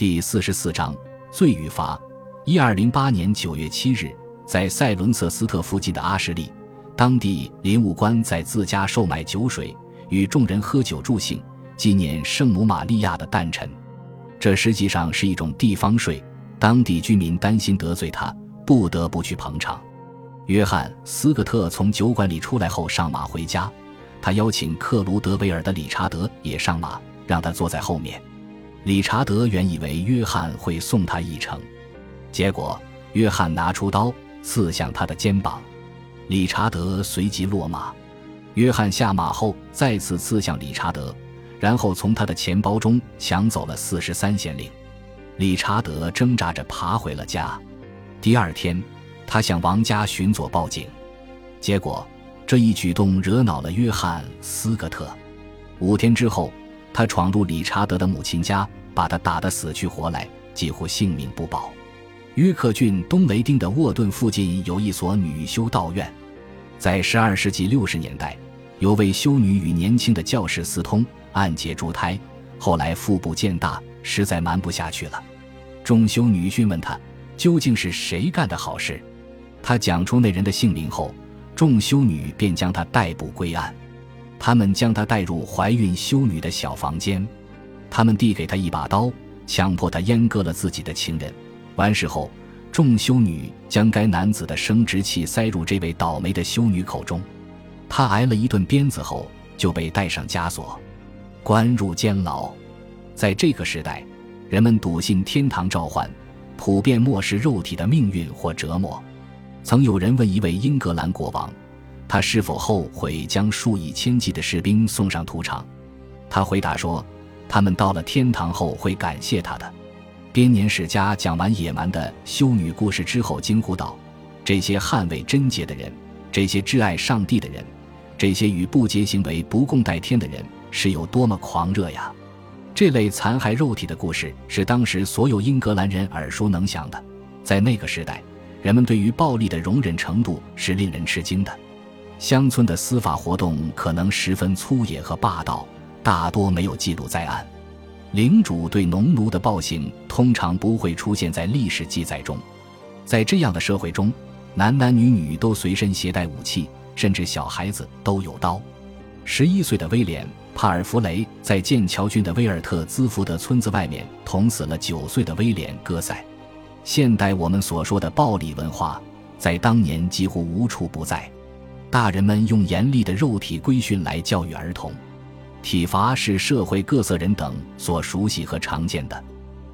第四十四章罪与罚。一二零八年九月七日，在塞伦瑟斯特附近的阿什利，当地林务官在自家售卖酒水，与众人喝酒助兴，纪念圣母玛利亚的诞辰。这实际上是一种地方税，当地居民担心得罪他，不得不去捧场。约翰·斯科特从酒馆里出来后上马回家，他邀请克卢德维尔的理查德也上马，让他坐在后面。理查德原以为约翰会送他一程，结果约翰拿出刀刺向他的肩膀，理查德随即落马。约翰下马后再次刺向理查德，然后从他的钱包中抢走了四十三先令。理查德挣扎着爬回了家。第二天，他向王家巡佐报警，结果这一举动惹恼了约翰·斯科特。五天之后。他闯入理查德的母亲家，把他打得死去活来，几乎性命不保。约克郡东雷丁的沃顿附近有一所女修道院，在12世纪60年代，有位修女与年轻的教士私通，暗结珠胎，后来腹部渐大，实在瞒不下去了。众修女询问他究竟是谁干的好事，他讲出那人的姓名后，众修女便将他逮捕归案。他们将她带入怀孕修女的小房间，他们递给他一把刀，强迫他阉割了自己的情人。完事后，众修女将该男子的生殖器塞入这位倒霉的修女口中。他挨了一顿鞭子后，就被带上枷锁，关入监牢。在这个时代，人们笃信天堂召唤，普遍漠视肉体的命运或折磨。曾有人问一位英格兰国王。他是否后悔将数以千计的士兵送上屠场？他回答说：“他们到了天堂后会感谢他的。”编年史家讲完野蛮的修女故事之后，惊呼道：“这些捍卫贞洁的人，这些挚爱上帝的人，这些与不洁行为不共戴天的人，是有多么狂热呀！”这类残害肉体的故事是当时所有英格兰人耳熟能详的。在那个时代，人们对于暴力的容忍程度是令人吃惊的。乡村的司法活动可能十分粗野和霸道，大多没有记录在案。领主对农奴的暴行通常不会出现在历史记载中。在这样的社会中，男男女女都随身携带武器，甚至小孩子都有刀。十一岁的威廉·帕尔弗雷在剑桥郡的威尔特兹福德村子外面捅死了九岁的威廉·戈塞。现代我们所说的暴力文化，在当年几乎无处不在。大人们用严厉的肉体规训来教育儿童，体罚是社会各色人等所熟悉和常见的。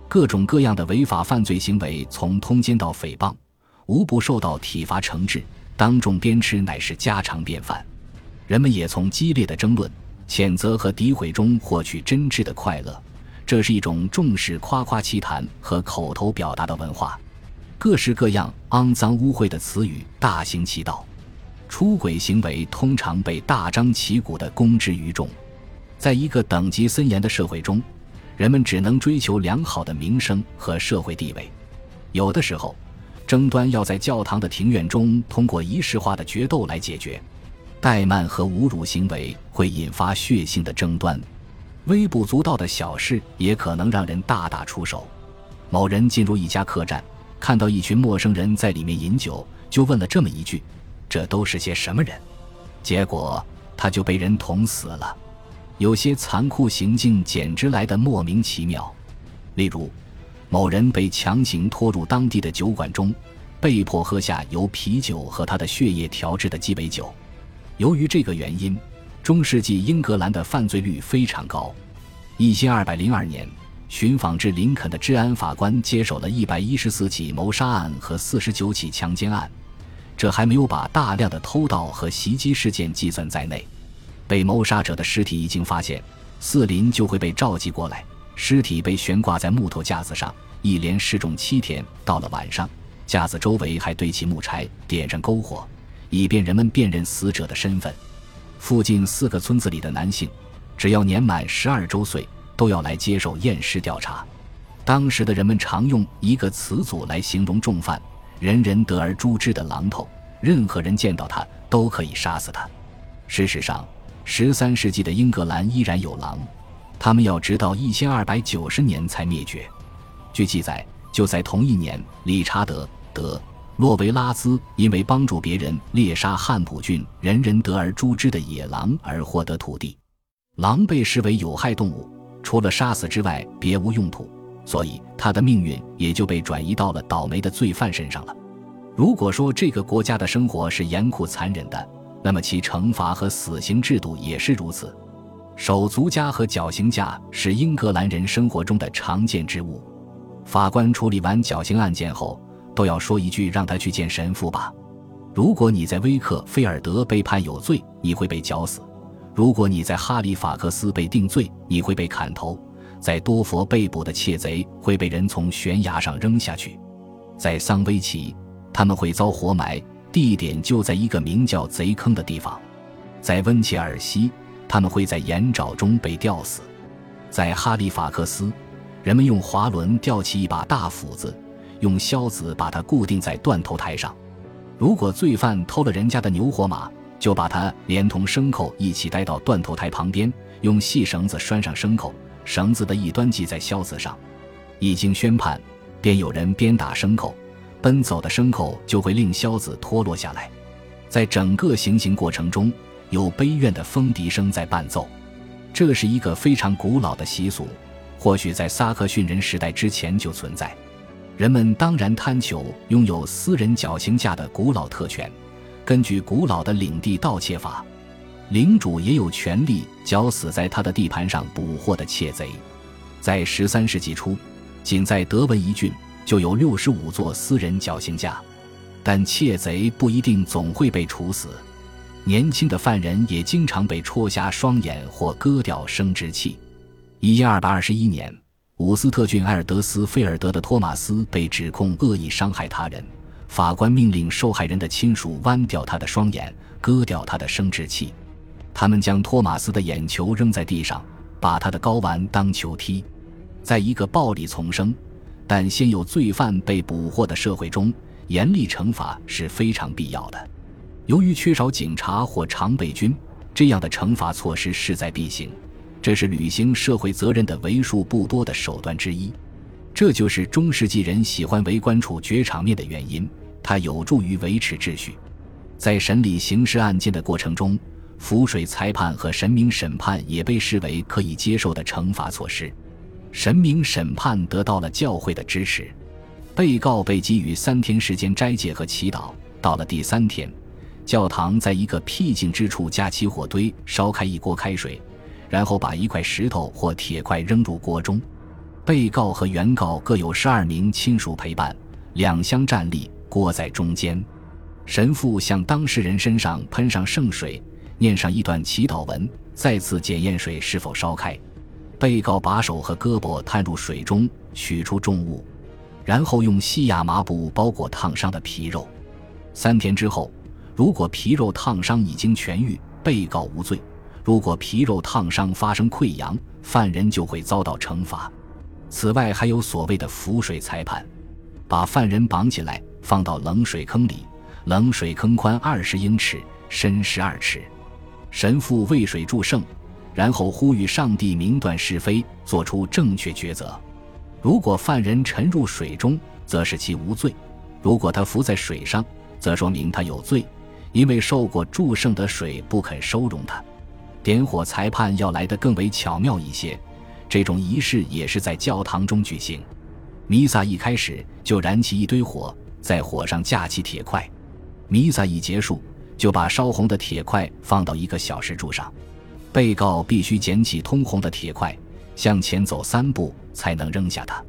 各种各样的违法犯罪行为，从通奸到诽谤，无不受到体罚惩治。当众鞭笞乃是家常便饭。人们也从激烈的争论、谴责和诋毁中获取真挚的快乐。这是一种重视夸夸其谈和口头表达的文化。各式各样肮脏污秽的词语大行其道。出轨行为通常被大张旗鼓地公之于众，在一个等级森严的社会中，人们只能追求良好的名声和社会地位。有的时候，争端要在教堂的庭院中通过仪式化的决斗来解决。怠慢和侮辱行为会引发血腥的争端，微不足道的小事也可能让人大打出手。某人进入一家客栈，看到一群陌生人在里面饮酒，就问了这么一句。这都是些什么人？结果他就被人捅死了。有些残酷行径简直来得莫名其妙。例如，某人被强行拖入当地的酒馆中，被迫喝下由啤酒和他的血液调制的鸡尾酒。由于这个原因，中世纪英格兰的犯罪率非常高。一千二百零二年，寻访至林肯的治安法官接手了一百一十四起谋杀案和四十九起强奸案。这还没有把大量的偷盗和袭击事件计算在内。被谋杀者的尸体一经发现，四邻就会被召集过来，尸体被悬挂在木头架子上，一连示众七天。到了晚上，架子周围还堆起木柴，点上篝火，以便人们辨认死者的身份。附近四个村子里的男性，只要年满十二周岁，都要来接受验尸调查。当时的人们常用一个词组来形容重犯。人人得而诛之的榔头，任何人见到他都可以杀死他。事实上，十三世纪的英格兰依然有狼，他们要直到一千二百九十年才灭绝。据记载，就在同一年，理查德·德·洛维拉兹因为帮助别人猎杀汉普郡人人得而诛之的野狼而获得土地。狼被视为有害动物，除了杀死之外别无用途，所以他的命运也就被转移到了倒霉的罪犯身上了。如果说这个国家的生活是严酷残忍的，那么其惩罚和死刑制度也是如此。手足枷和绞刑架是英格兰人生活中的常见之物。法官处理完绞刑案件后，都要说一句：“让他去见神父吧。”如果你在威克菲尔德被判有罪，你会被绞死；如果你在哈利法克斯被定罪，你会被砍头；在多佛被捕的窃贼会被人从悬崖上扔下去；在桑威奇，他们会遭活埋，地点就在一个名叫“贼坑”的地方；在温切尔西。他们会在岩沼中被吊死，在哈利法克斯，人们用滑轮吊起一把大斧子，用销子把它固定在断头台上。如果罪犯偷了人家的牛或马，就把它连同牲口一起带到断头台旁边，用细绳子拴上牲口，绳子的一端系在销子上。一经宣判，便有人鞭打牲口，奔走的牲口就会令硝子脱落下来。在整个行刑过程中。有悲怨的风笛声在伴奏，这是一个非常古老的习俗，或许在萨克逊人时代之前就存在。人们当然贪求拥有私人绞刑架的古老特权。根据古老的领地盗窃法，领主也有权利绞死在他的地盘上捕获的窃贼。在十三世纪初，仅在德文一郡就有六十五座私人绞刑架，但窃贼不一定总会被处死。年轻的犯人也经常被戳瞎双眼或割掉生殖器。一二百二十一年，伍斯特郡埃尔德斯菲尔德的托马斯被指控恶意伤害他人，法官命令受害人的亲属剜掉他的双眼，割掉他的生殖器。他们将托马斯的眼球扔在地上，把他的睾丸当球踢。在一个暴力丛生，但先有罪犯被捕获的社会中，严厉惩罚是非常必要的。由于缺少警察或常备军，这样的惩罚措施势在必行。这是履行社会责任的为数不多的手段之一。这就是中世纪人喜欢围观处决场面的原因，它有助于维持秩序。在审理刑事案件的过程中，浮水裁判和神明审判也被视为可以接受的惩罚措施。神明审判得到了教会的支持，被告被给予三天时间斋戒和祈祷。到了第三天。教堂在一个僻静之处架起火堆，烧开一锅开水，然后把一块石头或铁块扔入锅中。被告和原告各有十二名亲属陪伴，两相站立，锅在中间。神父向当事人身上喷上圣水，念上一段祈祷文，再次检验水是否烧开。被告把手和胳膊探入水中，取出重物，然后用细亚麻布包裹烫伤的皮肉。三天之后。如果皮肉烫伤已经痊愈，被告无罪；如果皮肉烫伤发生溃疡，犯人就会遭到惩罚。此外，还有所谓的浮水裁判，把犯人绑起来放到冷水坑里，冷水坑宽二十英尺，深十二尺。神父为水祝圣，然后呼吁上帝明断是非，做出正确抉择。如果犯人沉入水中，则是其无罪；如果他浮在水上，则说明他有罪。因为受过祝圣的水不肯收容他，点火裁判要来得更为巧妙一些。这种仪式也是在教堂中举行。弥撒一开始就燃起一堆火，在火上架起铁块。弥撒一结束，就把烧红的铁块放到一个小石柱上。被告必须捡起通红的铁块，向前走三步才能扔下它。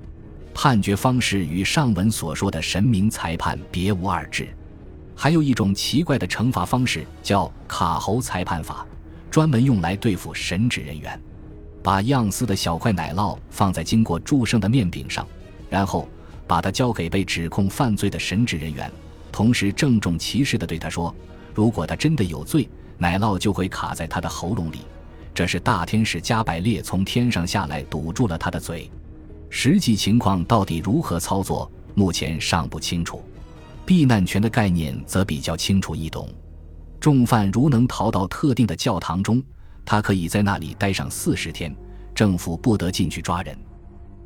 判决方式与上文所说的神明裁判别无二致。还有一种奇怪的惩罚方式，叫卡喉裁判法，专门用来对付神职人员。把样似的小块奶酪放在经过注圣的面饼上，然后把它交给被指控犯罪的神职人员，同时郑重其事地对他说：“如果他真的有罪，奶酪就会卡在他的喉咙里。这是大天使加百列从天上下来堵住了他的嘴。实际情况到底如何操作，目前尚不清楚。”避难权的概念则比较清楚易懂，重犯如能逃到特定的教堂中，他可以在那里待上四十天，政府不得进去抓人。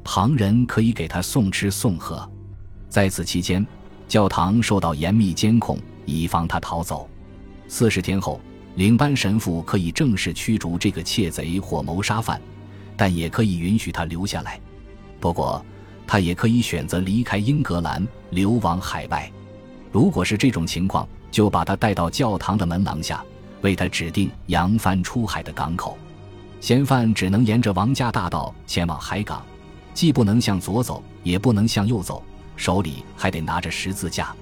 旁人可以给他送吃送喝。在此期间，教堂受到严密监控，以防他逃走。四十天后，领班神父可以正式驱逐这个窃贼或谋杀犯，但也可以允许他留下来。不过，他也可以选择离开英格兰，流亡海外。如果是这种情况，就把他带到教堂的门廊下，为他指定扬帆出海的港口。嫌犯只能沿着王家大道前往海港，既不能向左走，也不能向右走。手里还得拿着十字架。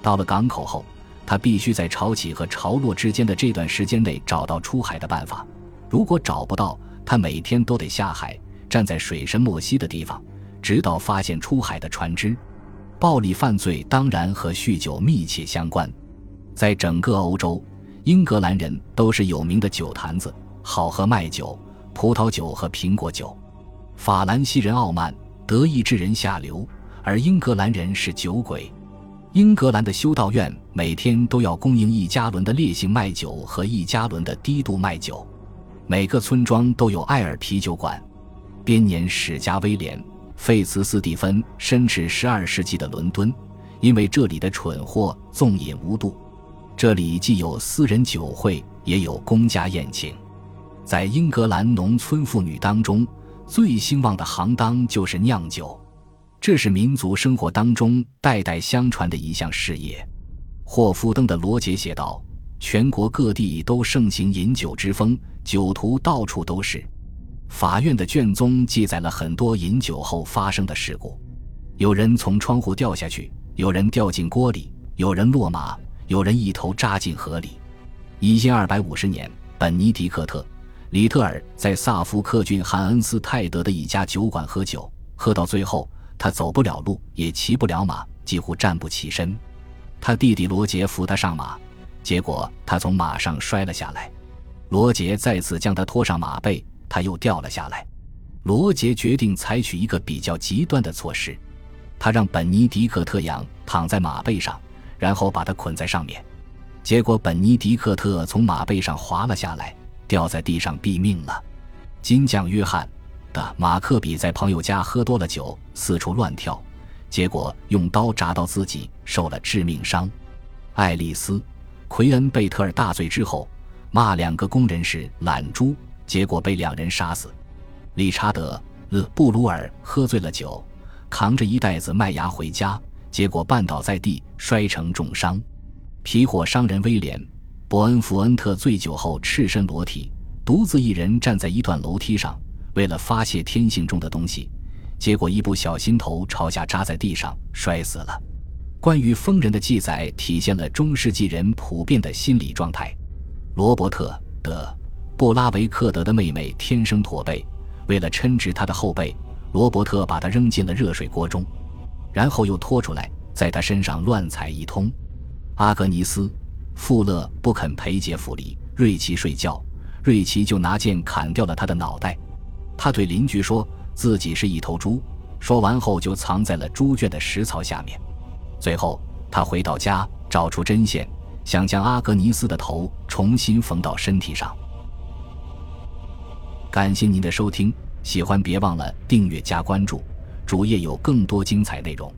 到了港口后，他必须在潮起和潮落之间的这段时间内找到出海的办法。如果找不到，他每天都得下海，站在水深莫溪的地方，直到发现出海的船只。暴力犯罪当然和酗酒密切相关。在整个欧洲，英格兰人都是有名的酒坛子，好喝麦酒、葡萄酒和苹果酒。法兰西人傲慢，德意志人下流。而英格兰人是酒鬼，英格兰的修道院每天都要供应一加仑的烈性麦酒和一加仑的低度麦酒。每个村庄都有艾尔啤酒馆。编年史家威廉·费茨斯蒂芬身至十二世纪的伦敦，因为这里的蠢货纵饮无度。这里既有私人酒会，也有公家宴请。在英格兰农村妇女当中，最兴旺的行当就是酿酒。这是民族生活当中代代相传的一项事业。霍夫登的罗杰写道：“全国各地都盛行饮酒之风，酒徒到处都是。”法院的卷宗记载了很多饮酒后发生的事故：有人从窗户掉下去，有人掉进锅里，有人落马，有人一头扎进河里。一千二百五十年，本尼迪克特·里特尔在萨福克郡汉恩斯泰德的一家酒馆喝酒，喝到最后。他走不了路，也骑不了马，几乎站不起身。他弟弟罗杰扶他上马，结果他从马上摔了下来。罗杰再次将他拖上马背，他又掉了下来。罗杰决定采取一个比较极端的措施，他让本尼迪克特仰躺在马背上，然后把他捆在上面。结果本尼迪克特从马背上滑了下来，掉在地上毙命了。金匠约翰。马克比在朋友家喝多了酒，四处乱跳，结果用刀扎到自己，受了致命伤。爱丽丝·奎恩贝特尔大醉之后，骂两个工人是懒猪，结果被两人杀死。理查德·勒布鲁尔喝醉了酒，扛着一袋子麦芽回家，结果绊倒在地，摔成重伤。皮货商人威廉·伯恩福恩特醉酒后赤身裸体，独自一人站在一段楼梯上。为了发泄天性中的东西，结果一不小心头朝下扎在地上，摔死了。关于疯人的记载体现了中世纪人普遍的心理状态。罗伯特·德·布拉维克德的妹妹天生驼背，为了抻直她的后背，罗伯特把她扔进了热水锅中，然后又拖出来，在她身上乱踩一通。阿格尼斯·富勒不肯陪杰弗里·瑞奇睡觉，瑞奇就拿剑砍掉了他的脑袋。他对邻居说自己是一头猪，说完后就藏在了猪圈的食槽下面。最后，他回到家，找出针线，想将阿格尼斯的头重新缝到身体上。感谢您的收听，喜欢别忘了订阅加关注，主页有更多精彩内容。